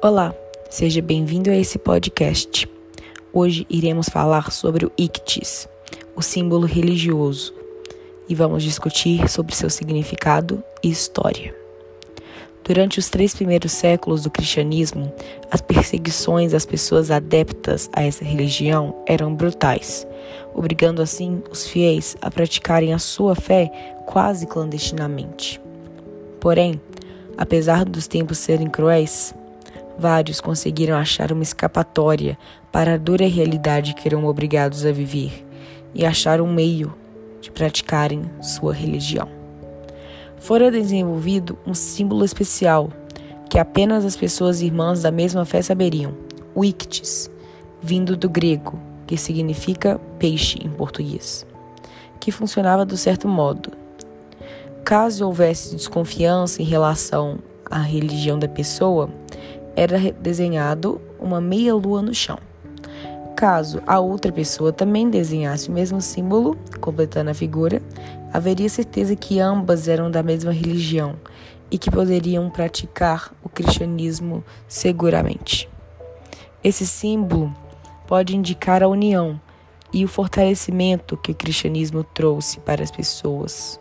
Olá, seja bem-vindo a esse podcast. Hoje iremos falar sobre o Ictis, o símbolo religioso, e vamos discutir sobre seu significado e história. Durante os três primeiros séculos do cristianismo, as perseguições às pessoas adeptas a essa religião eram brutais, obrigando assim os fiéis a praticarem a sua fé quase clandestinamente. Porém, apesar dos tempos serem cruéis, vários conseguiram achar uma escapatória para a dura realidade que eram obrigados a viver e achar um meio de praticarem sua religião fora desenvolvido um símbolo especial que apenas as pessoas irmãs da mesma fé saberiam, o ictis, vindo do grego, que significa peixe em português, que funcionava do certo modo. Caso houvesse desconfiança em relação à religião da pessoa, era desenhado uma meia lua no chão. Caso a outra pessoa também desenhasse o mesmo símbolo, completando a figura, haveria certeza que ambas eram da mesma religião e que poderiam praticar o cristianismo seguramente. Esse símbolo pode indicar a união e o fortalecimento que o cristianismo trouxe para as pessoas.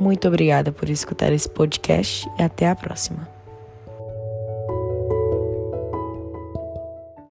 Muito obrigada por escutar esse podcast e até a próxima.